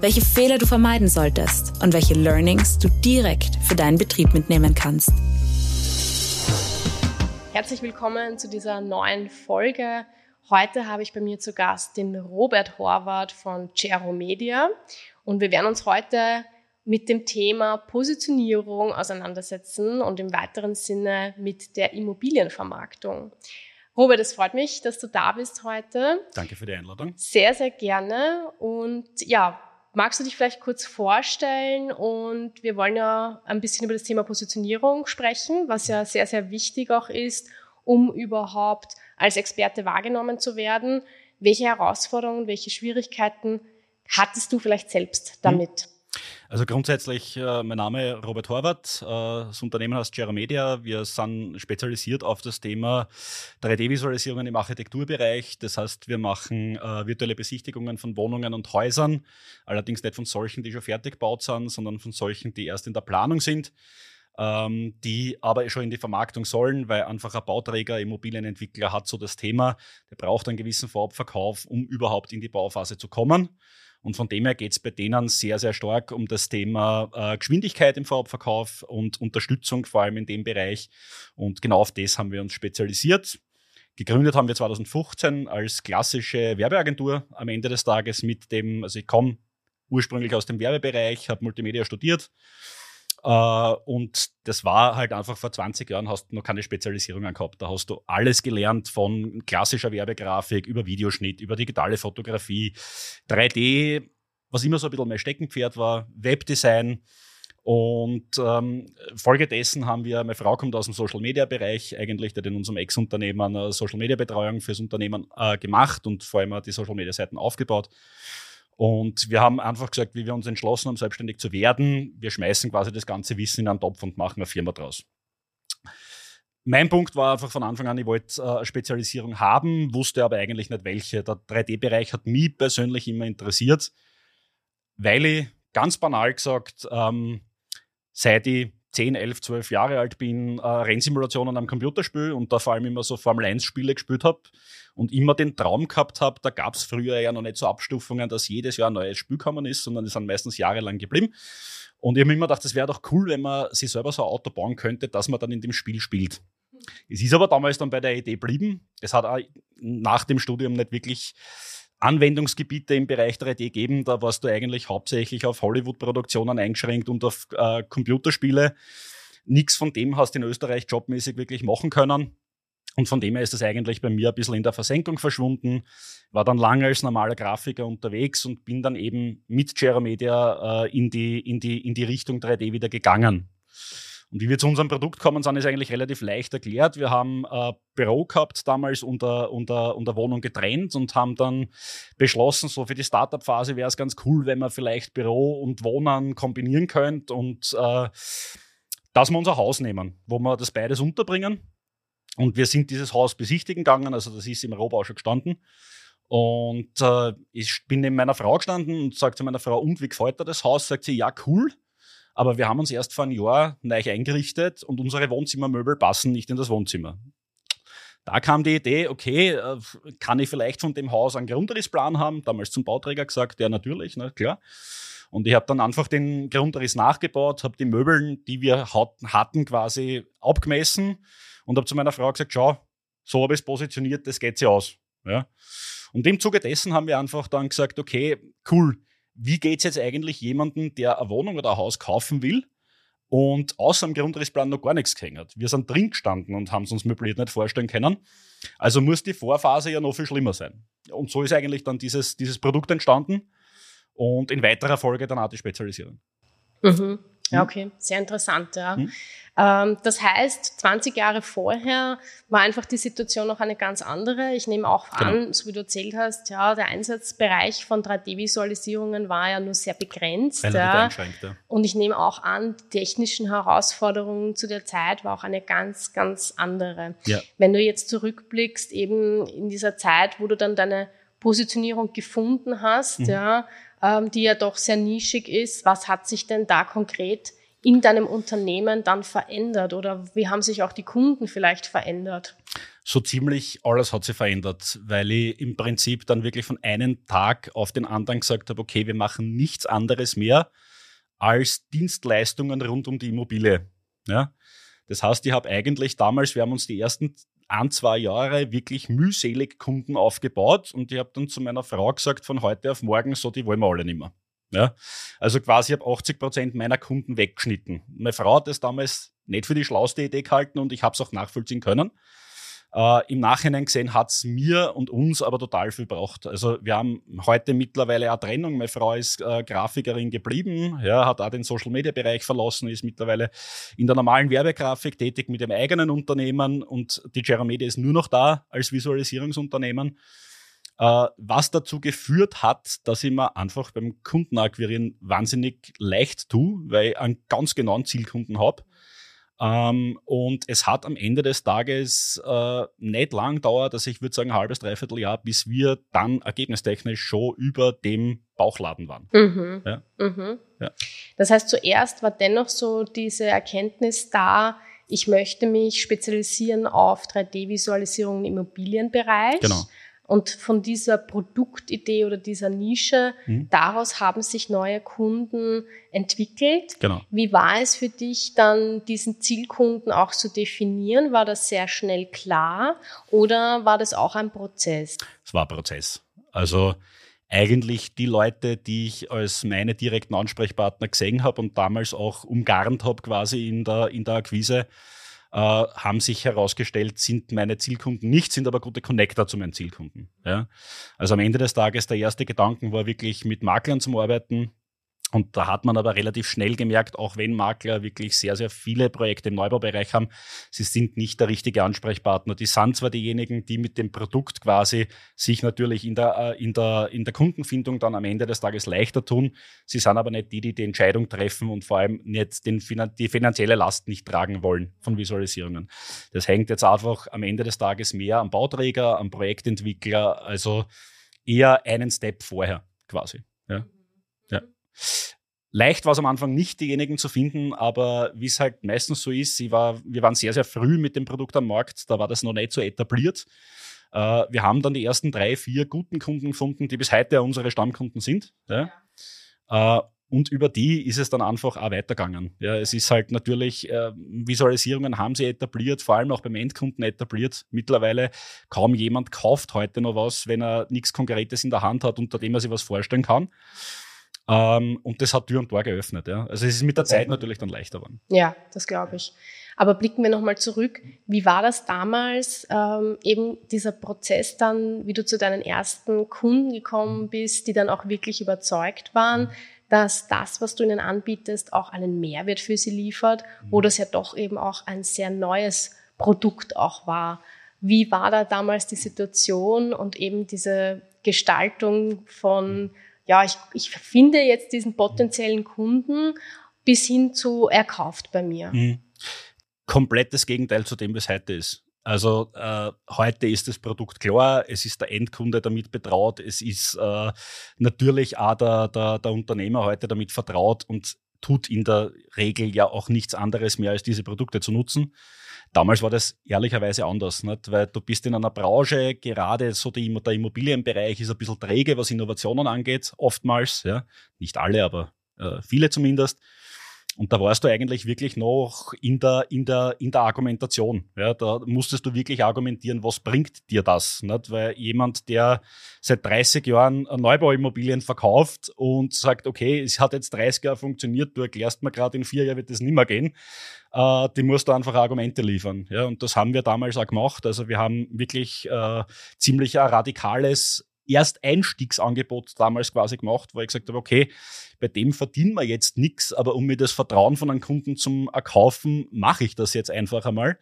welche Fehler du vermeiden solltest und welche Learnings du direkt für deinen Betrieb mitnehmen kannst. Herzlich willkommen zu dieser neuen Folge. Heute habe ich bei mir zu Gast den Robert Horvath von Gero Media und wir werden uns heute mit dem Thema Positionierung auseinandersetzen und im weiteren Sinne mit der Immobilienvermarktung. Robert, es freut mich, dass du da bist heute. Danke für die Einladung. Sehr, sehr gerne. Und ja, Magst du dich vielleicht kurz vorstellen? Und wir wollen ja ein bisschen über das Thema Positionierung sprechen, was ja sehr, sehr wichtig auch ist, um überhaupt als Experte wahrgenommen zu werden. Welche Herausforderungen, welche Schwierigkeiten hattest du vielleicht selbst damit? Also grundsätzlich, äh, mein Name ist Robert Horvath, äh, das Unternehmen heißt Gera Media. Wir sind spezialisiert auf das Thema 3D-Visualisierungen im Architekturbereich. Das heißt, wir machen äh, virtuelle Besichtigungen von Wohnungen und Häusern, allerdings nicht von solchen, die schon fertig gebaut sind, sondern von solchen, die erst in der Planung sind. Ähm, die aber schon in die Vermarktung sollen, weil einfach ein Bauträger, Immobilienentwickler hat so das Thema, der braucht einen gewissen Vorabverkauf, um überhaupt in die Bauphase zu kommen. Und von dem her geht es bei denen sehr, sehr stark um das Thema äh, Geschwindigkeit im Vorabverkauf und Unterstützung vor allem in dem Bereich. Und genau auf das haben wir uns spezialisiert. Gegründet haben wir 2015 als klassische Werbeagentur am Ende des Tages mit dem, also ich komme ursprünglich aus dem Werbebereich, habe Multimedia studiert und das war halt einfach vor 20 Jahren hast du noch keine Spezialisierungen gehabt. Da hast du alles gelernt von klassischer Werbegrafik über Videoschnitt, über digitale Fotografie, 3D, was immer so ein bisschen mein Steckenpferd war, Webdesign. Und ähm, Folge dessen haben wir, meine Frau kommt aus dem Social Media Bereich, eigentlich, der in unserem Ex-Unternehmen eine Social Media Betreuung fürs Unternehmen äh, gemacht und vor allem die Social Media Seiten aufgebaut. Und wir haben einfach gesagt, wie wir uns entschlossen haben, selbstständig zu werden, wir schmeißen quasi das ganze Wissen in einen Topf und machen eine Firma draus. Mein Punkt war einfach von Anfang an, ich wollte äh, eine Spezialisierung haben, wusste aber eigentlich nicht welche. Der 3D-Bereich hat mich persönlich immer interessiert, weil ich ganz banal gesagt, ähm, seit ich 10, 11, 12 Jahre alt bin, äh, Rennsimulationen am Computerspiel und da vor allem immer so Formel-1-Spiele gespielt habe und immer den Traum gehabt habe, da gab es früher ja noch nicht so Abstufungen, dass jedes Jahr ein neues Spiel gekommen ist, sondern die sind meistens jahrelang geblieben. Und ich habe immer gedacht, das wäre doch cool, wenn man sich selber so ein Auto bauen könnte, dass man dann in dem Spiel spielt. Es ist aber damals dann bei der Idee geblieben. Es hat auch nach dem Studium nicht wirklich Anwendungsgebiete im Bereich 3D geben. Da warst du eigentlich hauptsächlich auf Hollywood-Produktionen eingeschränkt und auf äh, Computerspiele. Nichts von dem hast du in Österreich jobmäßig wirklich machen können. Und von dem her ist das eigentlich bei mir ein bisschen in der Versenkung verschwunden. War dann lange als normaler Grafiker unterwegs und bin dann eben mit Media äh, in, die, in, die, in die Richtung 3D wieder gegangen. Und wie wir zu unserem Produkt kommen sind, ist eigentlich relativ leicht erklärt. Wir haben ein äh, Büro gehabt, damals unter, unter, unter Wohnung getrennt und haben dann beschlossen, so für die Startup-Phase wäre es ganz cool, wenn man vielleicht Büro und Wohnen kombinieren könnte und äh, dass wir unser Haus nehmen, wo wir das beides unterbringen. Und wir sind dieses Haus besichtigen gegangen, also das ist im Rohbau schon gestanden. Und äh, ich bin neben meiner Frau gestanden und sagte zu meiner Frau, und wie gefällt dir das Haus? Sagt sie, ja, cool. Aber wir haben uns erst vor einem Jahr neu eingerichtet und unsere Wohnzimmermöbel passen nicht in das Wohnzimmer. Da kam die Idee, okay, äh, kann ich vielleicht von dem Haus einen Grundrissplan haben? Damals zum Bauträger gesagt, ja natürlich, na klar. Und ich habe dann einfach den Grundriss nachgebaut, habe die Möbel, die wir hatten, quasi abgemessen und habe zu meiner Frau gesagt, schau, so habe ich es positioniert, das geht sich aus. Ja. Und im Zuge dessen haben wir einfach dann gesagt, okay, cool, wie geht es jetzt eigentlich jemandem, der eine Wohnung oder ein Haus kaufen will und außer dem Grundrissplan noch gar nichts gehängt hat? Wir sind drin gestanden und haben es uns möbliert nicht vorstellen können. Also muss die Vorphase ja noch viel schlimmer sein. Und so ist eigentlich dann dieses, dieses Produkt entstanden und in weiterer Folge dann auch die Spezialisierung. Mhm. Ja, okay, sehr interessant, ja. Hm. Ähm, das heißt, 20 Jahre vorher war einfach die Situation noch eine ganz andere. Ich nehme auch genau. an, so wie du erzählt hast, ja, der Einsatzbereich von 3D-Visualisierungen war ja nur sehr begrenzt. Ja. ja. Und ich nehme auch an, die technischen Herausforderungen zu der Zeit war auch eine ganz, ganz andere. Ja. Wenn du jetzt zurückblickst, eben in dieser Zeit, wo du dann deine Positionierung gefunden hast, mhm. ja, ähm, die ja doch sehr nischig ist. Was hat sich denn da konkret in deinem Unternehmen dann verändert oder wie haben sich auch die Kunden vielleicht verändert? So ziemlich alles hat sich verändert, weil ich im Prinzip dann wirklich von einem Tag auf den anderen gesagt habe, okay, wir machen nichts anderes mehr als Dienstleistungen rund um die Immobilie. Ja? Das heißt, ich habe eigentlich damals, wir haben uns die ersten ein, zwei Jahre wirklich mühselig Kunden aufgebaut und ich habe dann zu meiner Frau gesagt, von heute auf morgen, so, die wollen wir alle nicht mehr. Ja? Also quasi habe 80 Prozent meiner Kunden weggeschnitten. Meine Frau hat das damals nicht für die schlauste Idee gehalten und ich habe es auch nachvollziehen können. Äh, Im Nachhinein gesehen hat es mir und uns aber total viel gebraucht. Also wir haben heute mittlerweile eine Trennung. Meine Frau ist äh, Grafikerin geblieben, ja, hat auch den Social-Media-Bereich verlassen, ist mittlerweile in der normalen Werbegrafik tätig mit dem eigenen Unternehmen und die Media ist nur noch da als Visualisierungsunternehmen. Äh, was dazu geführt hat, dass ich mir einfach beim Kundenakquirieren wahnsinnig leicht tue, weil ich einen ganz genauen Zielkunden habe ähm, und es hat am Ende des Tages äh, nicht lang gedauert, also ich würde sagen ein halbes, dreiviertel Jahr, bis wir dann ergebnistechnisch schon über dem Bauchladen waren. Mhm. Ja. Mhm. Ja. Das heißt, zuerst war dennoch so diese Erkenntnis da, ich möchte mich spezialisieren auf 3D-Visualisierung im Immobilienbereich. Genau. Und von dieser Produktidee oder dieser Nische, mhm. daraus haben sich neue Kunden entwickelt. Genau. Wie war es für dich dann, diesen Zielkunden auch zu definieren? War das sehr schnell klar oder war das auch ein Prozess? Es war ein Prozess. Also eigentlich die Leute, die ich als meine direkten Ansprechpartner gesehen habe und damals auch umgarnt habe quasi in der, in der Akquise, äh, haben sich herausgestellt, sind meine Zielkunden nicht, sind aber gute Connector zu meinen Zielkunden. Ja? Also am Ende des Tages, der erste Gedanken war wirklich mit Maklern zum Arbeiten, und da hat man aber relativ schnell gemerkt, auch wenn Makler wirklich sehr, sehr viele Projekte im Neubaubereich haben, sie sind nicht der richtige Ansprechpartner. Die sind zwar diejenigen, die mit dem Produkt quasi sich natürlich in der, äh, in der, in der Kundenfindung dann am Ende des Tages leichter tun. Sie sind aber nicht die, die die Entscheidung treffen und vor allem jetzt den, die finanzielle Last nicht tragen wollen von Visualisierungen. Das hängt jetzt einfach am Ende des Tages mehr am Bauträger, am Projektentwickler, also eher einen Step vorher quasi. Ja. Leicht war es am Anfang nicht, diejenigen zu finden, aber wie es halt meistens so ist, war, wir waren sehr, sehr früh mit dem Produkt am Markt, da war das noch nicht so etabliert. Äh, wir haben dann die ersten drei, vier guten Kunden gefunden, die bis heute unsere Stammkunden sind. Ja. Ja. Äh, und über die ist es dann einfach auch weitergegangen. Ja, es ist halt natürlich, äh, Visualisierungen haben sie etabliert, vor allem auch beim Endkunden etabliert. Mittlerweile kaum jemand kauft heute noch was, wenn er nichts Konkretes in der Hand hat, unter dem er sich was vorstellen kann. Ähm, und das hat Tür und Tor geöffnet. Ja. Also es ist mit der Zeit natürlich dann leichter geworden. Ja, das glaube ich. Aber blicken wir nochmal zurück. Wie war das damals, ähm, eben dieser Prozess dann, wie du zu deinen ersten Kunden gekommen bist, die dann auch wirklich überzeugt waren, dass das, was du ihnen anbietest, auch einen Mehrwert für sie liefert, wo das ja doch eben auch ein sehr neues Produkt auch war. Wie war da damals die Situation und eben diese Gestaltung von ja, ich, ich finde jetzt diesen potenziellen Kunden bis hin zu er kauft bei mir. Mhm. Komplettes Gegenteil zu dem, was heute ist. Also äh, heute ist das Produkt klar, es ist der Endkunde damit betraut, es ist äh, natürlich auch der, der, der Unternehmer heute damit vertraut und tut in der Regel ja auch nichts anderes mehr, als diese Produkte zu nutzen. Damals war das ehrlicherweise anders, nicht? weil du bist in einer Branche, gerade so die, der Immobilienbereich ist ein bisschen träge, was Innovationen angeht, oftmals. Ja? Nicht alle, aber äh, viele zumindest. Und da warst du eigentlich wirklich noch in der, in der, in der Argumentation. Ja, da musstest du wirklich argumentieren, was bringt dir das? Nicht? Weil jemand, der seit 30 Jahren Neubauimmobilien verkauft und sagt, okay, es hat jetzt 30 Jahre funktioniert, du erklärst mir gerade, in vier Jahren wird das nicht mehr gehen, äh, die musst du einfach Argumente liefern. Ja, und das haben wir damals auch gemacht. Also wir haben wirklich äh, ziemlich radikales Ersteinstiegsangebot damals quasi gemacht, wo ich gesagt habe, okay, bei dem verdienen wir jetzt nichts, aber um mir das Vertrauen von einem Kunden zum Erkaufen, mache ich das jetzt einfach einmal.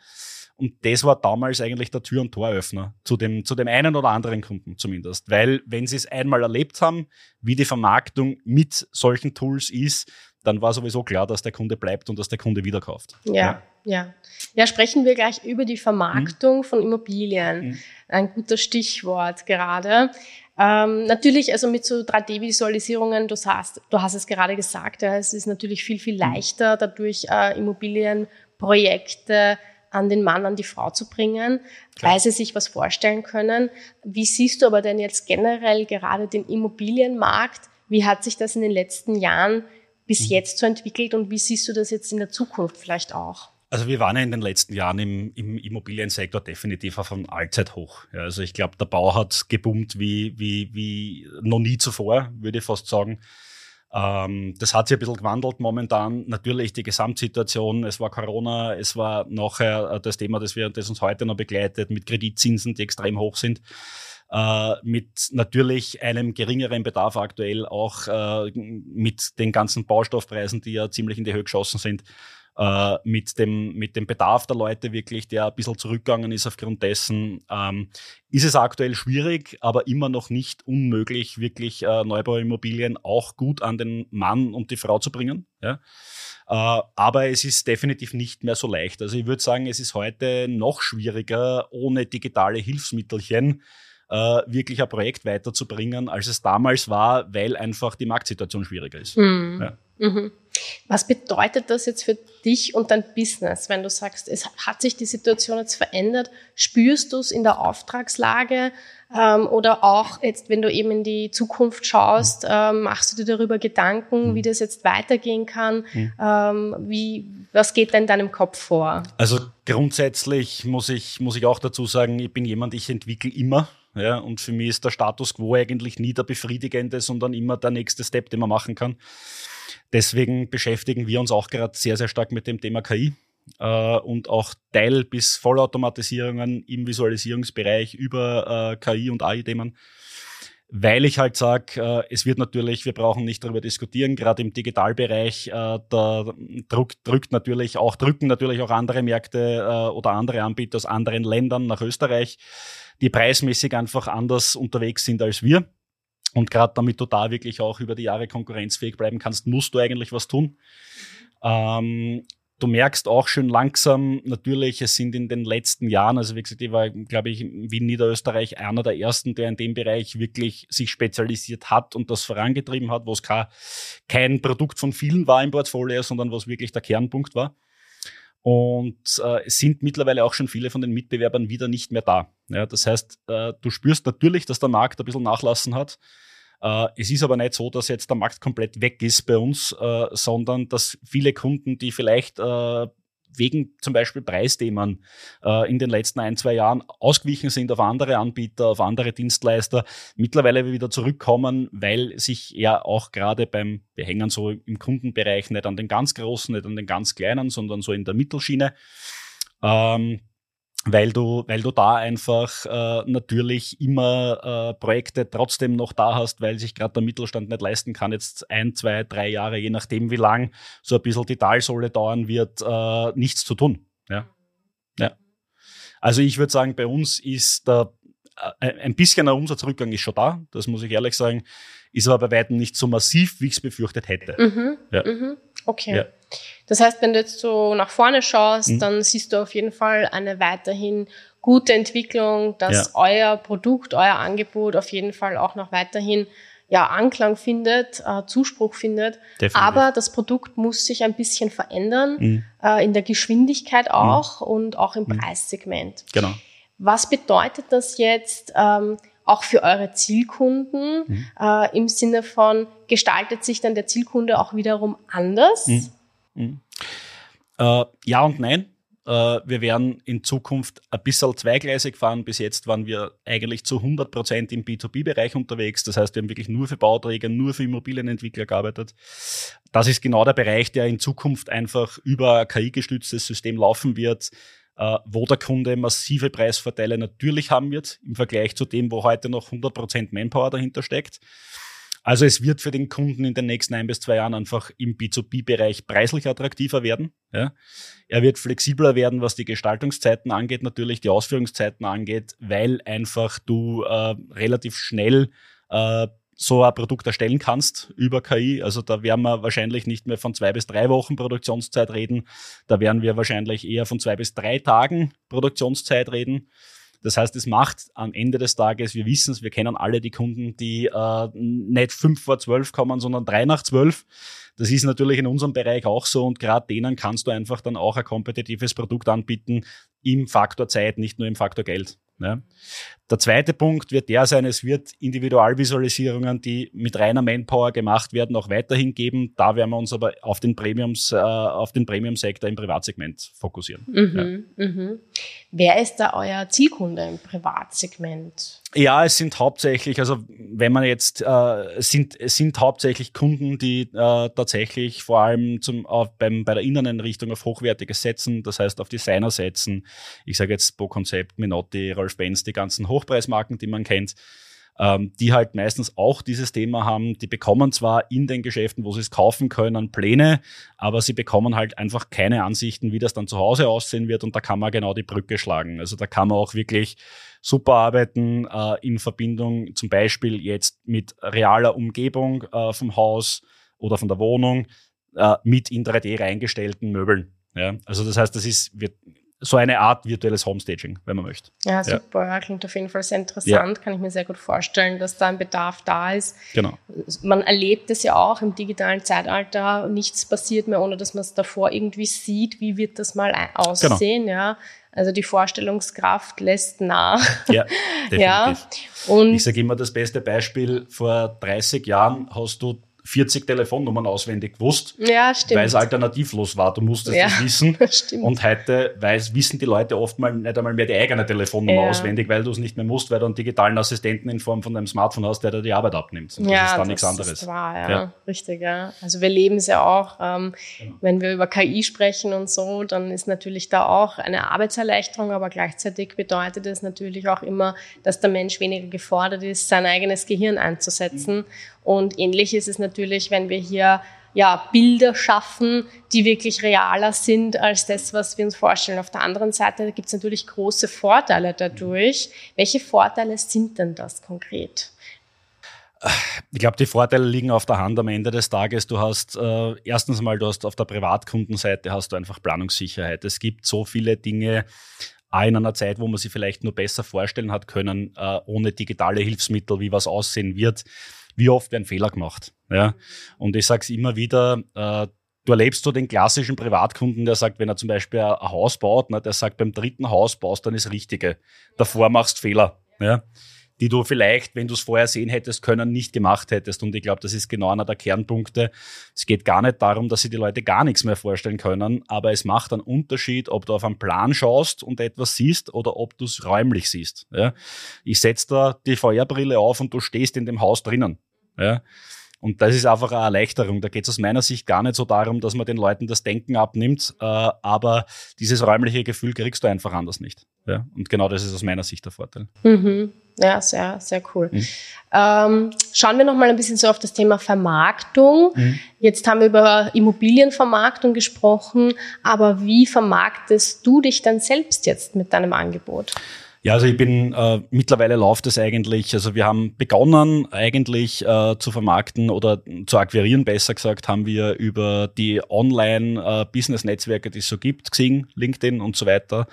Und das war damals eigentlich der Tür- und Toröffner zu dem, zu dem einen oder anderen Kunden zumindest. Weil wenn sie es einmal erlebt haben, wie die Vermarktung mit solchen Tools ist, dann war sowieso klar, dass der Kunde bleibt und dass der Kunde wieder kauft. Ja, ja. Ja, ja sprechen wir gleich über die Vermarktung mhm. von Immobilien. Mhm. Ein guter Stichwort gerade. Ähm, natürlich, also mit so 3D-Visualisierungen, du hast, du hast es gerade gesagt, ja, es ist natürlich viel, viel mhm. leichter, dadurch äh, Immobilienprojekte an den Mann, an die Frau zu bringen, Klar. weil sie sich was vorstellen können. Wie siehst du aber denn jetzt generell gerade den Immobilienmarkt? Wie hat sich das in den letzten Jahren bis mhm. jetzt so entwickelt und wie siehst du das jetzt in der Zukunft vielleicht auch? Also wir waren ja in den letzten Jahren im, im Immobiliensektor definitiv auf einem Allzeithoch. Ja, also ich glaube, der Bau hat geboomt wie, wie, wie noch nie zuvor, würde ich fast sagen. Ähm, das hat sich ein bisschen gewandelt momentan. Natürlich die Gesamtsituation, es war Corona, es war nachher äh, das Thema, das, wir, das uns heute noch begleitet, mit Kreditzinsen, die extrem hoch sind. Äh, mit natürlich einem geringeren Bedarf aktuell auch äh, mit den ganzen Baustoffpreisen, die ja ziemlich in die Höhe geschossen sind, äh, mit, dem, mit dem Bedarf der Leute wirklich, der ein bisschen zurückgegangen ist aufgrund dessen, ähm, ist es aktuell schwierig, aber immer noch nicht unmöglich, wirklich äh, Neubauimmobilien auch gut an den Mann und die Frau zu bringen. Ja? Äh, aber es ist definitiv nicht mehr so leicht. Also ich würde sagen, es ist heute noch schwieriger, ohne digitale Hilfsmittelchen wirklich ein Projekt weiterzubringen, als es damals war, weil einfach die Marktsituation schwieriger ist. Mhm. Ja. Mhm. Was bedeutet das jetzt für dich und dein Business, wenn du sagst, es hat sich die Situation jetzt verändert? Spürst du es in der Auftragslage ähm, oder auch jetzt, wenn du eben in die Zukunft schaust, mhm. ähm, machst du dir darüber Gedanken, mhm. wie das jetzt weitergehen kann? Mhm. Ähm, wie, was geht da in deinem Kopf vor? Also grundsätzlich muss ich, muss ich auch dazu sagen, ich bin jemand, ich entwickle immer. Ja, und für mich ist der Status quo eigentlich nie der befriedigende, sondern immer der nächste Step, den man machen kann. Deswegen beschäftigen wir uns auch gerade sehr, sehr stark mit dem Thema KI äh, und auch Teil- bis Vollautomatisierungen im Visualisierungsbereich über äh, KI und AI-Themen. Weil ich halt sage, äh, es wird natürlich, wir brauchen nicht darüber diskutieren, gerade im Digitalbereich, äh, da druck, drückt natürlich auch, drücken natürlich auch andere Märkte äh, oder andere Anbieter aus anderen Ländern nach Österreich, die preismäßig einfach anders unterwegs sind als wir. Und gerade damit du da wirklich auch über die Jahre konkurrenzfähig bleiben kannst, musst du eigentlich was tun. Ähm, du merkst auch schön langsam, natürlich, es sind in den letzten Jahren, also wie gesagt, ich war, glaube ich, in Niederösterreich einer der ersten, der in dem Bereich wirklich sich spezialisiert hat und das vorangetrieben hat, wo es kein, Produkt von vielen war im Portfolio, sondern was wirklich der Kernpunkt war. Und äh, es sind mittlerweile auch schon viele von den Mitbewerbern wieder nicht mehr da. Ja, das heißt, äh, du spürst natürlich, dass der Markt ein bisschen nachlassen hat. Äh, es ist aber nicht so, dass jetzt der Markt komplett weg ist bei uns, äh, sondern dass viele Kunden, die vielleicht äh, wegen zum Beispiel Preisthemen äh, in den letzten ein, zwei Jahren ausgewichen sind auf andere Anbieter, auf andere Dienstleister, mittlerweile wieder zurückkommen, weil sich ja auch gerade beim, wir hängen so im Kundenbereich nicht an den ganz großen, nicht an den ganz kleinen, sondern so in der Mittelschiene. Ähm, weil du, weil du da einfach äh, natürlich immer äh, Projekte trotzdem noch da hast, weil sich gerade der Mittelstand nicht leisten kann, jetzt ein, zwei, drei Jahre, je nachdem wie lang so ein bisschen die Talsohle dauern wird, äh, nichts zu tun. Ja. ja. Also ich würde sagen, bei uns ist der, äh, ein bisschen ein Umsatzrückgang ist schon da, das muss ich ehrlich sagen, ist aber bei weitem nicht so massiv, wie ich es befürchtet hätte. Mhm. Ja. Mhm. Okay. Ja. Das heißt, wenn du jetzt so nach vorne schaust, mhm. dann siehst du auf jeden Fall eine weiterhin gute Entwicklung, dass ja. euer Produkt, euer Angebot auf jeden Fall auch noch weiterhin ja, Anklang findet, äh, Zuspruch findet. Definitiv. Aber das Produkt muss sich ein bisschen verändern, mhm. äh, in der Geschwindigkeit auch mhm. und auch im mhm. Preissegment. Genau. Was bedeutet das jetzt ähm, auch für eure Zielkunden mhm. äh, im Sinne von, gestaltet sich dann der Zielkunde auch wiederum anders? Mhm. Mhm. Äh, ja und nein. Äh, wir werden in Zukunft ein bisschen zweigleisig fahren. Bis jetzt waren wir eigentlich zu 100 Prozent im B2B-Bereich unterwegs. Das heißt, wir haben wirklich nur für Bauträger, nur für Immobilienentwickler gearbeitet. Das ist genau der Bereich, der in Zukunft einfach über KI-gestütztes System laufen wird wo der Kunde massive Preisvorteile natürlich haben wird im Vergleich zu dem, wo heute noch 100% Manpower dahinter steckt. Also es wird für den Kunden in den nächsten ein bis zwei Jahren einfach im B2B-Bereich preislich attraktiver werden. Ja. Er wird flexibler werden, was die Gestaltungszeiten angeht, natürlich die Ausführungszeiten angeht, weil einfach du äh, relativ schnell äh, so ein Produkt erstellen kannst über KI. Also da werden wir wahrscheinlich nicht mehr von zwei bis drei Wochen Produktionszeit reden. Da werden wir wahrscheinlich eher von zwei bis drei Tagen Produktionszeit reden. Das heißt, es macht am Ende des Tages, wir wissen es, wir kennen alle die Kunden, die äh, nicht fünf vor zwölf kommen, sondern drei nach zwölf. Das ist natürlich in unserem Bereich auch so und gerade denen kannst du einfach dann auch ein kompetitives Produkt anbieten im Faktor Zeit, nicht nur im Faktor Geld. Ja. Der zweite Punkt wird der sein, es wird Individualvisualisierungen, die mit reiner Manpower gemacht werden, auch weiterhin geben. Da werden wir uns aber auf den Premiums, äh, auf den Premium-Sektor im Privatsegment fokussieren. Mhm, ja. mhm. Wer ist da euer Zielkunde im Privatsegment? Ja, es sind hauptsächlich, also wenn man jetzt, äh, sind, es sind hauptsächlich Kunden, die äh, tatsächlich vor allem zum, auf, beim, bei der Inneneinrichtung auf Hochwertiges setzen, das heißt auf Designer setzen. Ich sage jetzt Bo Concept, Minotti, Rolf Benz, die ganzen Hochpreismarken, die man kennt, ähm, die halt meistens auch dieses Thema haben. Die bekommen zwar in den Geschäften, wo sie es kaufen können, Pläne, aber sie bekommen halt einfach keine Ansichten, wie das dann zu Hause aussehen wird und da kann man genau die Brücke schlagen. Also da kann man auch wirklich super arbeiten äh, in Verbindung zum Beispiel jetzt mit realer Umgebung äh, vom Haus oder von der Wohnung äh, mit in 3D reingestellten Möbeln. Ja, also das heißt, das ist, wird so eine Art virtuelles Homestaging, wenn man möchte. Ja, super. Ja. Klingt auf jeden Fall sehr interessant. Ja. Kann ich mir sehr gut vorstellen, dass da ein Bedarf da ist. Genau. Man erlebt es ja auch im digitalen Zeitalter. Nichts passiert mehr, ohne dass man es davor irgendwie sieht. Wie wird das mal aussehen? Genau. Ja. Also die Vorstellungskraft lässt nach. Ja, definitiv. ja. Und ich sage immer, das beste Beispiel, vor 30 Jahren hast du 40 Telefonnummern auswendig gewusst, ja, weil es alternativlos war. Du musstest ja, das wissen. Stimmt. Und heute weiß, wissen die Leute oft mal nicht einmal mehr die eigene Telefonnummer ja. auswendig, weil du es nicht mehr musst, weil du einen digitalen Assistenten in Form von deinem Smartphone hast, der dir die Arbeit abnimmt. Und ja, das ist dann nichts anderes. Ist wahr, ja. ja. Richtig, ja. Also wir leben es ja auch, ähm, genau. wenn wir über KI sprechen und so, dann ist natürlich da auch eine Arbeitserleichterung, aber gleichzeitig bedeutet es natürlich auch immer, dass der Mensch weniger gefordert ist, sein eigenes Gehirn einzusetzen. Mhm und ähnlich ist es natürlich, wenn wir hier ja, Bilder schaffen, die wirklich realer sind als das, was wir uns vorstellen. Auf der anderen Seite gibt es natürlich große Vorteile dadurch. Welche Vorteile sind denn das konkret? Ich glaube, die Vorteile liegen auf der Hand am Ende des Tages. Du hast äh, erstens mal, du hast auf der Privatkundenseite hast du einfach Planungssicherheit. Es gibt so viele Dinge, in einer Zeit, wo man sie vielleicht nur besser vorstellen hat können, äh, ohne digitale Hilfsmittel, wie was aussehen wird wie oft werden Fehler gemacht. Ja? Und ich sage es immer wieder, äh, du erlebst so den klassischen Privatkunden, der sagt, wenn er zum Beispiel ein Haus baut, ne, der sagt, beim dritten Haus baust dann das Richtige. Davor machst Fehler. Ja? die du vielleicht, wenn du es vorher sehen hättest können, nicht gemacht hättest. Und ich glaube, das ist genau einer der Kernpunkte. Es geht gar nicht darum, dass sich die Leute gar nichts mehr vorstellen können, aber es macht einen Unterschied, ob du auf einen Plan schaust und etwas siehst oder ob du es räumlich siehst. Ja? Ich setze da die VR-Brille auf und du stehst in dem Haus drinnen. Ja? Und das ist einfach eine Erleichterung. Da geht es aus meiner Sicht gar nicht so darum, dass man den Leuten das Denken abnimmt, äh, aber dieses räumliche Gefühl kriegst du einfach anders nicht. Ja? Und genau das ist aus meiner Sicht der Vorteil. Mhm. Ja, sehr, sehr cool. Mhm. Ähm, schauen wir noch mal ein bisschen so auf das Thema Vermarktung. Mhm. Jetzt haben wir über Immobilienvermarktung gesprochen, aber wie vermarktest du dich dann selbst jetzt mit deinem Angebot? Ja, also ich bin äh, mittlerweile läuft es eigentlich. Also wir haben begonnen eigentlich äh, zu vermarkten oder zu akquirieren, besser gesagt, haben wir über die Online-Business-Netzwerke, die es so gibt, Xing, LinkedIn und so weiter.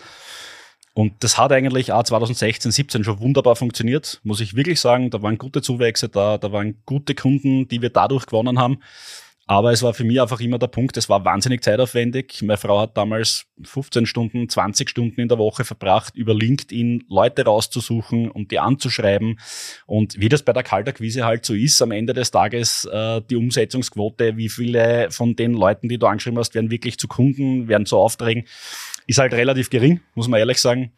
Und das hat eigentlich auch 2016, 17 schon wunderbar funktioniert, muss ich wirklich sagen. Da waren gute Zuwächse da, da waren gute Kunden, die wir dadurch gewonnen haben. Aber es war für mich einfach immer der Punkt, es war wahnsinnig zeitaufwendig. Meine Frau hat damals 15 Stunden, 20 Stunden in der Woche verbracht, über LinkedIn Leute rauszusuchen und die anzuschreiben. Und wie das bei der Kalterquise halt so ist, am Ende des Tages äh, die Umsetzungsquote, wie viele von den Leuten, die du angeschrieben hast, werden wirklich zu Kunden, werden zu Aufträgen, ist halt relativ gering, muss man ehrlich sagen.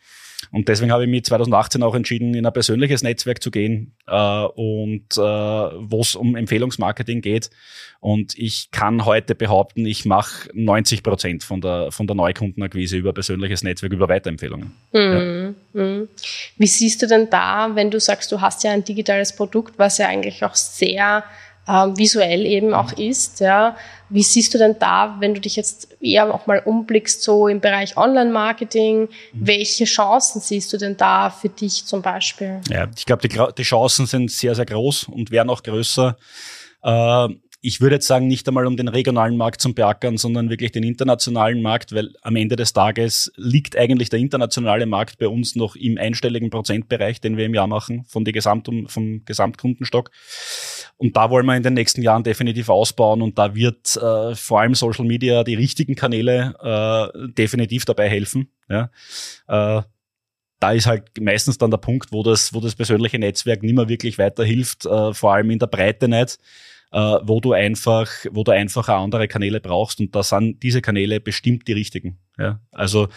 Und deswegen habe ich mich 2018 auch entschieden, in ein persönliches Netzwerk zu gehen äh, und äh, wo es um Empfehlungsmarketing geht. Und ich kann heute behaupten, ich mache 90 Prozent von der, von der Neukundenakquise über persönliches Netzwerk, über Weiterempfehlungen. Mhm. Ja. Mhm. Wie siehst du denn da, wenn du sagst, du hast ja ein digitales Produkt, was ja eigentlich auch sehr ähm, visuell eben auch ist. Ja. Wie siehst du denn da, wenn du dich jetzt eher auch mal umblickst, so im Bereich Online-Marketing, mhm. welche Chancen siehst du denn da für dich zum Beispiel? Ja, ich glaube, die, die Chancen sind sehr, sehr groß und werden auch größer. Äh, ich würde jetzt sagen, nicht einmal um den regionalen Markt zu beackern, sondern wirklich den internationalen Markt, weil am Ende des Tages liegt eigentlich der internationale Markt bei uns noch im einstelligen Prozentbereich, den wir im Jahr machen, von der Gesamt vom Gesamtkundenstock. Und da wollen wir in den nächsten Jahren definitiv ausbauen und da wird äh, vor allem Social Media, die richtigen Kanäle äh, definitiv dabei helfen. Ja. Äh, da ist halt meistens dann der Punkt, wo das, wo das persönliche Netzwerk nicht mehr wirklich weiterhilft, äh, vor allem in der Breite nicht äh, wo du einfach, wo du einfach andere Kanäle brauchst und da sind diese Kanäle bestimmt die richtigen. Ja? Also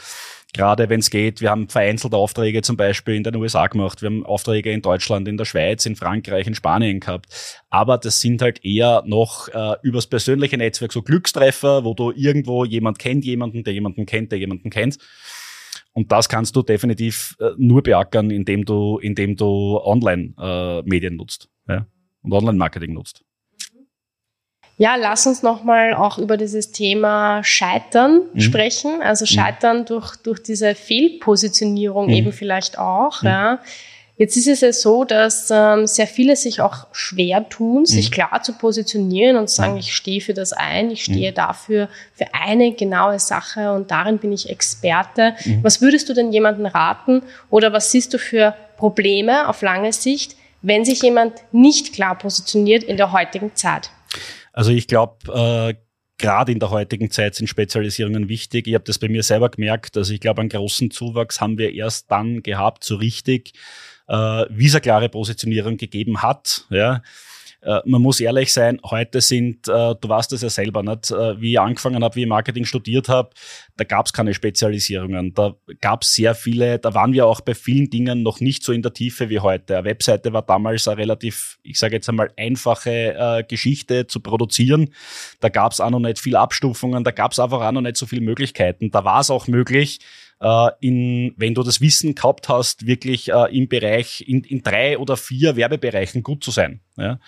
gerade wenn es geht, wir haben vereinzelte Aufträge zum Beispiel in den USA gemacht, wir haben Aufträge in Deutschland, in der Schweiz, in Frankreich, in Spanien gehabt. Aber das sind halt eher noch äh, übers persönliche Netzwerk so Glückstreffer, wo du irgendwo jemand kennt jemanden, der jemanden kennt, der jemanden kennt. Und das kannst du definitiv äh, nur beackern, indem du, indem du Online-Medien äh, nutzt ja? und Online-Marketing nutzt. Ja, lass uns nochmal auch über dieses Thema Scheitern mhm. sprechen. Also mhm. Scheitern mhm. durch, durch diese Fehlpositionierung mhm. eben vielleicht auch. Mhm. Ja. Jetzt ist es ja so, dass ähm, sehr viele sich auch schwer tun, sich mhm. klar zu positionieren und sagen, ich stehe für das ein, ich stehe dafür für eine genaue Sache und darin bin ich Experte. Was würdest du denn jemandem raten oder was siehst du für Probleme auf lange Sicht, wenn sich jemand nicht klar positioniert in der heutigen Zeit? Also ich glaube, äh, gerade in der heutigen Zeit sind Spezialisierungen wichtig. Ich habe das bei mir selber gemerkt. Also ich glaube, einen großen Zuwachs haben wir erst dann gehabt, so richtig, äh, wie es eine klare Positionierung gegeben hat. Ja. Äh, man muss ehrlich sein, heute sind, äh, du weißt das ja selber nicht, äh, wie ich angefangen habe, wie ich Marketing studiert habe, da gab es keine Spezialisierungen. Da gab es sehr viele, da waren wir auch bei vielen Dingen noch nicht so in der Tiefe wie heute. Eine Webseite war damals eine relativ, ich sage jetzt einmal, einfache Geschichte zu produzieren. Da gab es auch noch nicht viel Abstufungen, da gab es einfach auch noch nicht so viele Möglichkeiten. Da war es auch möglich, äh, in, wenn du das Wissen gehabt hast, wirklich äh, im Bereich, in, in drei oder vier Werbebereichen gut zu sein. Ja.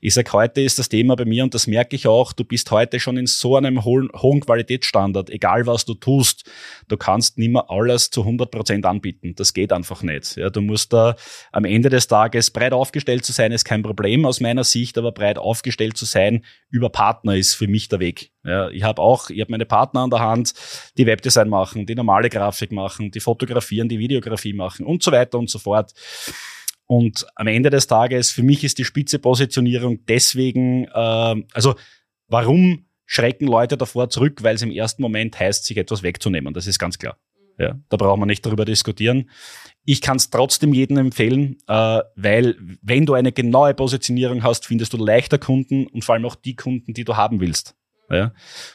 Ich sag heute ist das Thema bei mir und das merke ich auch, du bist heute schon in so einem hohen, hohen Qualitätsstandard, egal was du tust. Du kannst nicht mehr alles zu 100 Prozent anbieten. Das geht einfach nicht. Ja, du musst da am Ende des Tages breit aufgestellt zu sein, ist kein Problem aus meiner Sicht, aber breit aufgestellt zu sein über Partner ist für mich der Weg. Ja, ich habe auch, ich habe meine Partner an der Hand, die Webdesign machen, die normale Grafik machen, die fotografieren, die Videografie machen und so weiter und so fort. Und am Ende des Tages, für mich ist die spitze Positionierung deswegen, äh, also warum schrecken Leute davor zurück, weil es im ersten Moment heißt, sich etwas wegzunehmen. Das ist ganz klar. Ja, da brauchen wir nicht darüber diskutieren. Ich kann es trotzdem jedem empfehlen, äh, weil wenn du eine genaue Positionierung hast, findest du leichter Kunden und vor allem auch die Kunden, die du haben willst. Ja.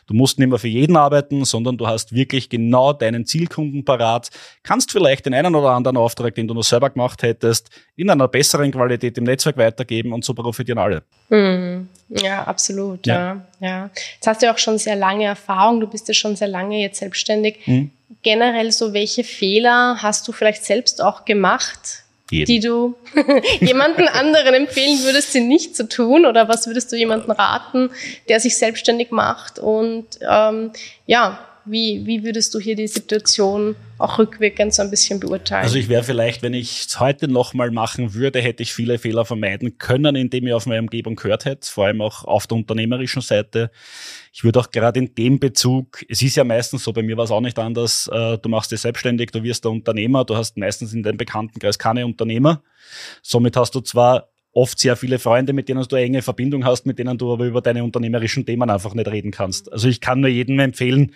Du musst nicht mehr für jeden arbeiten, sondern du hast wirklich genau deinen Zielkunden parat, kannst vielleicht den einen oder anderen Auftrag, den du noch selber gemacht hättest, in einer besseren Qualität im Netzwerk weitergeben und so profitieren alle. Mhm. Ja, absolut. Ja. ja. Ja, Jetzt hast du ja auch schon sehr lange Erfahrung, du bist ja schon sehr lange jetzt selbstständig. Mhm. Generell so, welche Fehler hast du vielleicht selbst auch gemacht? Jeden. die du jemanden anderen empfehlen würdest, sie nicht zu tun? Oder was würdest du jemanden raten, der sich selbstständig macht? Und ähm, ja, wie, wie würdest du hier die Situation auch rückwirkend so ein bisschen beurteilen? Also ich wäre vielleicht, wenn ich es heute nochmal machen würde, hätte ich viele Fehler vermeiden können, indem ich auf meine Umgebung gehört hätte, vor allem auch auf der unternehmerischen Seite. Ich würde auch gerade in dem Bezug, es ist ja meistens so, bei mir war es auch nicht anders, äh, du machst dich selbstständig, du wirst der Unternehmer, du hast meistens in deinem Bekanntenkreis keine Unternehmer. Somit hast du zwar oft sehr viele Freunde, mit denen du eine enge Verbindung hast, mit denen du aber über deine unternehmerischen Themen einfach nicht reden kannst. Also ich kann nur jedem empfehlen,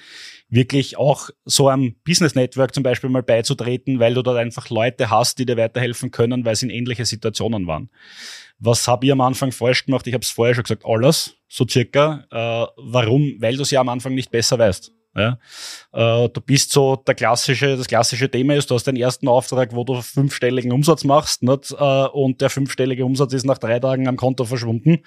wirklich auch so einem Business Network zum Beispiel mal beizutreten, weil du dort einfach Leute hast, die dir weiterhelfen können, weil sie in ähnliche Situationen waren. Was habe ich am Anfang falsch gemacht? Ich habe es vorher schon gesagt, alles, so circa. Äh, warum? Weil du es ja am Anfang nicht besser weißt. Ja? Äh, du bist so der klassische, das klassische Thema ist, du hast den ersten Auftrag, wo du fünfstelligen Umsatz machst nicht? Äh, und der fünfstellige Umsatz ist nach drei Tagen am Konto verschwunden,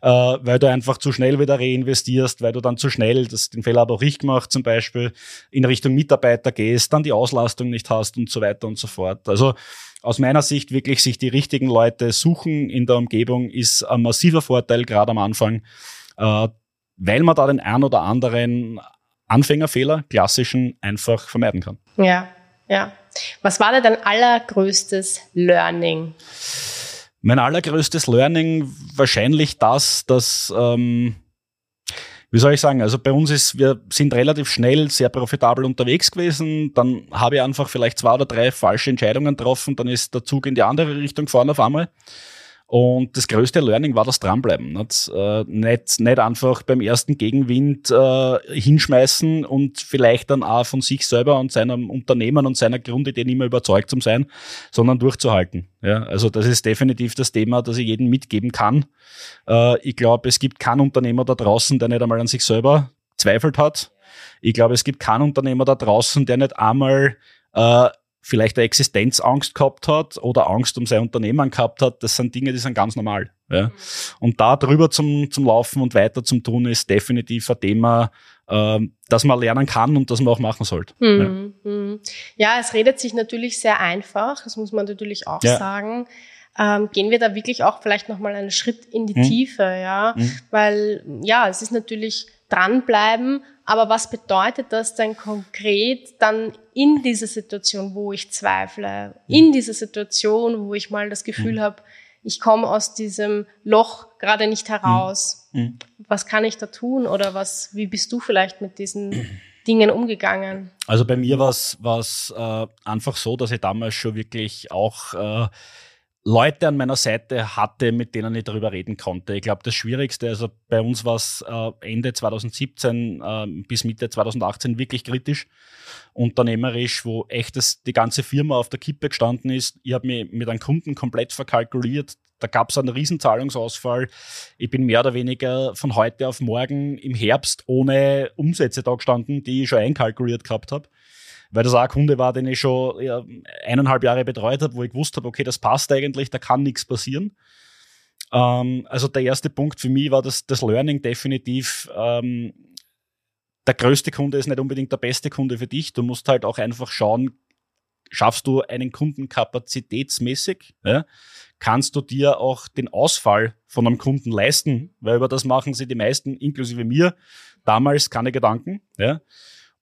äh, weil du einfach zu schnell wieder reinvestierst, weil du dann zu schnell, das, den Fehler habe auch ich gemacht zum Beispiel, in Richtung Mitarbeiter gehst, dann die Auslastung nicht hast und so weiter und so fort. Also aus meiner Sicht wirklich sich die richtigen Leute suchen in der Umgebung ist ein massiver Vorteil, gerade am Anfang, äh, weil man da den ein oder anderen Anfängerfehler, klassischen, einfach vermeiden kann. Ja, ja. Was war denn dein allergrößtes Learning? Mein allergrößtes Learning wahrscheinlich das, dass ähm, wie soll ich sagen, also bei uns ist, wir sind relativ schnell sehr profitabel unterwegs gewesen. Dann habe ich einfach vielleicht zwei oder drei falsche Entscheidungen getroffen. Dann ist der Zug in die andere Richtung gefahren auf einmal. Und das größte Learning war das Dranbleiben. Nicht, äh, nicht, nicht einfach beim ersten Gegenwind äh, hinschmeißen und vielleicht dann auch von sich selber und seinem Unternehmen und seiner Grundidee nicht mehr überzeugt zu sein, sondern durchzuhalten. Ja, also das ist definitiv das Thema, das ich jedem mitgeben kann. Äh, ich glaube, es gibt keinen Unternehmer da draußen, der nicht einmal an sich selber zweifelt hat. Ich glaube, es gibt keinen Unternehmer da draußen, der nicht einmal äh, vielleicht eine Existenzangst gehabt hat oder Angst um sein Unternehmen gehabt hat, das sind Dinge, die sind ganz normal. Ja. Und da drüber zum, zum Laufen und weiter zum Tun ist definitiv ein Thema, äh, das man lernen kann und das man auch machen sollte. Mhm. Ja. Mhm. ja. es redet sich natürlich sehr einfach, das muss man natürlich auch ja. sagen. Ähm, gehen wir da wirklich auch vielleicht nochmal einen Schritt in die mhm. Tiefe, ja, mhm. weil ja, es ist natürlich dranbleiben, aber was bedeutet das denn konkret dann in dieser Situation, wo ich zweifle, in dieser Situation, wo ich mal das Gefühl mhm. habe, ich komme aus diesem Loch gerade nicht heraus. Mhm. mhm. Was kann ich da tun oder was, wie bist du vielleicht mit diesen Dingen umgegangen? Also bei mir war es äh, einfach so, dass ich damals schon wirklich auch äh, Leute an meiner Seite hatte, mit denen ich darüber reden konnte. Ich glaube, das Schwierigste, also bei uns war es äh, Ende 2017 äh, bis Mitte 2018 wirklich kritisch, unternehmerisch, wo echt das, die ganze Firma auf der Kippe gestanden ist. Ich habe mich mit einem Kunden komplett verkalkuliert. Da gab es einen Riesenzahlungsausfall. Ich bin mehr oder weniger von heute auf morgen im Herbst ohne Umsätze da gestanden, die ich schon einkalkuliert gehabt habe weil das auch ein Kunde war, den ich schon ja, eineinhalb Jahre betreut habe, wo ich gewusst habe, okay, das passt eigentlich, da kann nichts passieren. Ähm, also der erste Punkt für mich war das, das Learning definitiv. Ähm, der größte Kunde ist nicht unbedingt der beste Kunde für dich. Du musst halt auch einfach schauen, schaffst du einen Kunden kapazitätsmäßig? Ja? Kannst du dir auch den Ausfall von einem Kunden leisten? Weil über das machen sie die meisten, inklusive mir, damals keine Gedanken. Ja?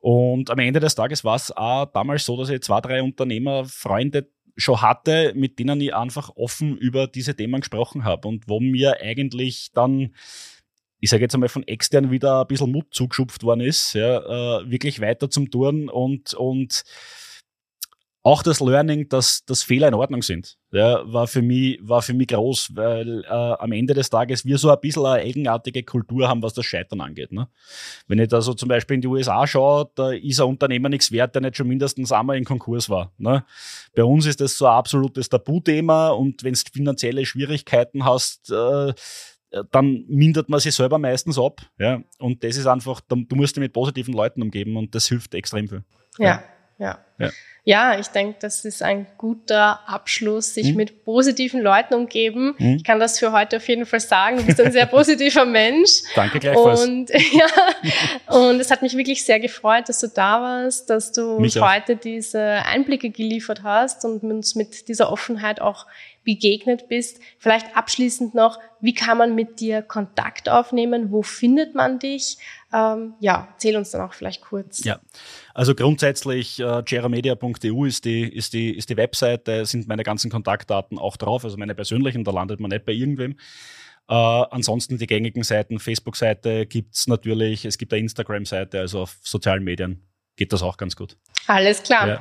Und am Ende des Tages war es auch damals so, dass ich zwei, drei Unternehmer, Freunde schon hatte, mit denen ich einfach offen über diese Themen gesprochen habe und wo mir eigentlich dann, ich sage jetzt einmal von extern wieder ein bisschen Mut zugeschupft worden ist, ja, äh, wirklich weiter zum Touren und, und auch das Learning, dass, dass Fehler in Ordnung sind, ja, war, für mich, war für mich groß, weil äh, am Ende des Tages wir so ein bisschen eine eigenartige Kultur haben, was das Scheitern angeht. Ne? Wenn ich da so zum Beispiel in die USA schaue, da ist ein Unternehmer nichts wert, der nicht schon mindestens einmal in Konkurs war. Ne? Bei uns ist das so ein absolutes Tabuthema und wenn du finanzielle Schwierigkeiten hast, äh, dann mindert man sich selber meistens ab. Ja? Und das ist einfach, du musst dich mit positiven Leuten umgeben und das hilft extrem viel. ja. ja. Ja. ja. Ja, ich denke, das ist ein guter Abschluss, sich hm? mit positiven Leuten umgeben. Hm? Ich kann das für heute auf jeden Fall sagen. Du bist ein sehr positiver Mensch. Danke gleichfalls. Und, ja, und es hat mich wirklich sehr gefreut, dass du da warst, dass du mich uns auch. heute diese Einblicke geliefert hast und uns mit dieser Offenheit auch begegnet bist. Vielleicht abschließend noch, wie kann man mit dir Kontakt aufnehmen? Wo findet man dich? Ähm, ja, erzähl uns dann auch vielleicht kurz. Ja, also grundsätzlich äh, jeramedia.eu ist die, ist, die, ist die Webseite, sind meine ganzen Kontaktdaten auch drauf, also meine persönlichen, da landet man nicht bei irgendwem. Äh, ansonsten die gängigen Seiten, Facebook-Seite gibt's natürlich, es gibt eine Instagram-Seite, also auf sozialen Medien geht das auch ganz gut. Alles klar. Ja.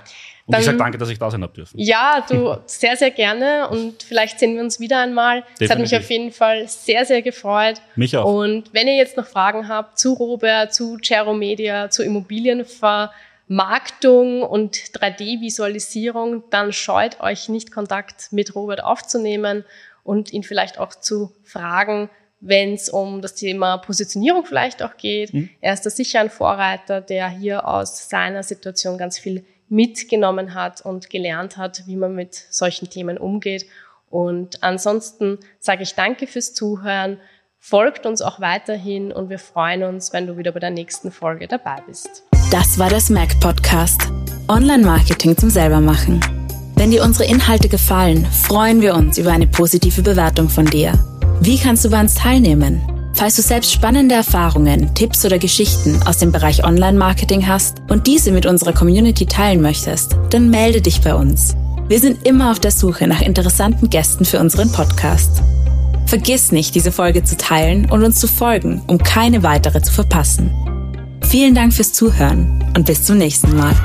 Und Dann, ich sage danke, dass ich da sein habe dürfen. Ja, du sehr, sehr gerne und vielleicht sehen wir uns wieder einmal. Es hat mich auf jeden Fall sehr, sehr gefreut. Mich auch. Und wenn ihr jetzt noch Fragen habt zu Robert, zu Gero Media, zu Immobilienvermarktung und 3D-Visualisierung, dann scheut euch nicht Kontakt mit Robert aufzunehmen und ihn vielleicht auch zu fragen, wenn es um das Thema Positionierung vielleicht auch geht. Mhm. Er ist da sicher ein Vorreiter, der hier aus seiner Situation ganz viel mitgenommen hat und gelernt hat, wie man mit solchen Themen umgeht. Und ansonsten sage ich danke fürs Zuhören. Folgt uns auch weiterhin und wir freuen uns, wenn du wieder bei der nächsten Folge dabei bist. Das war der Smack Podcast. Online-Marketing zum Selbermachen. Wenn dir unsere Inhalte gefallen, freuen wir uns über eine positive Bewertung von dir. Wie kannst du bei uns teilnehmen? Falls du selbst spannende Erfahrungen, Tipps oder Geschichten aus dem Bereich Online-Marketing hast und diese mit unserer Community teilen möchtest, dann melde dich bei uns. Wir sind immer auf der Suche nach interessanten Gästen für unseren Podcast. Vergiss nicht, diese Folge zu teilen und uns zu folgen, um keine weitere zu verpassen. Vielen Dank fürs Zuhören und bis zum nächsten Mal.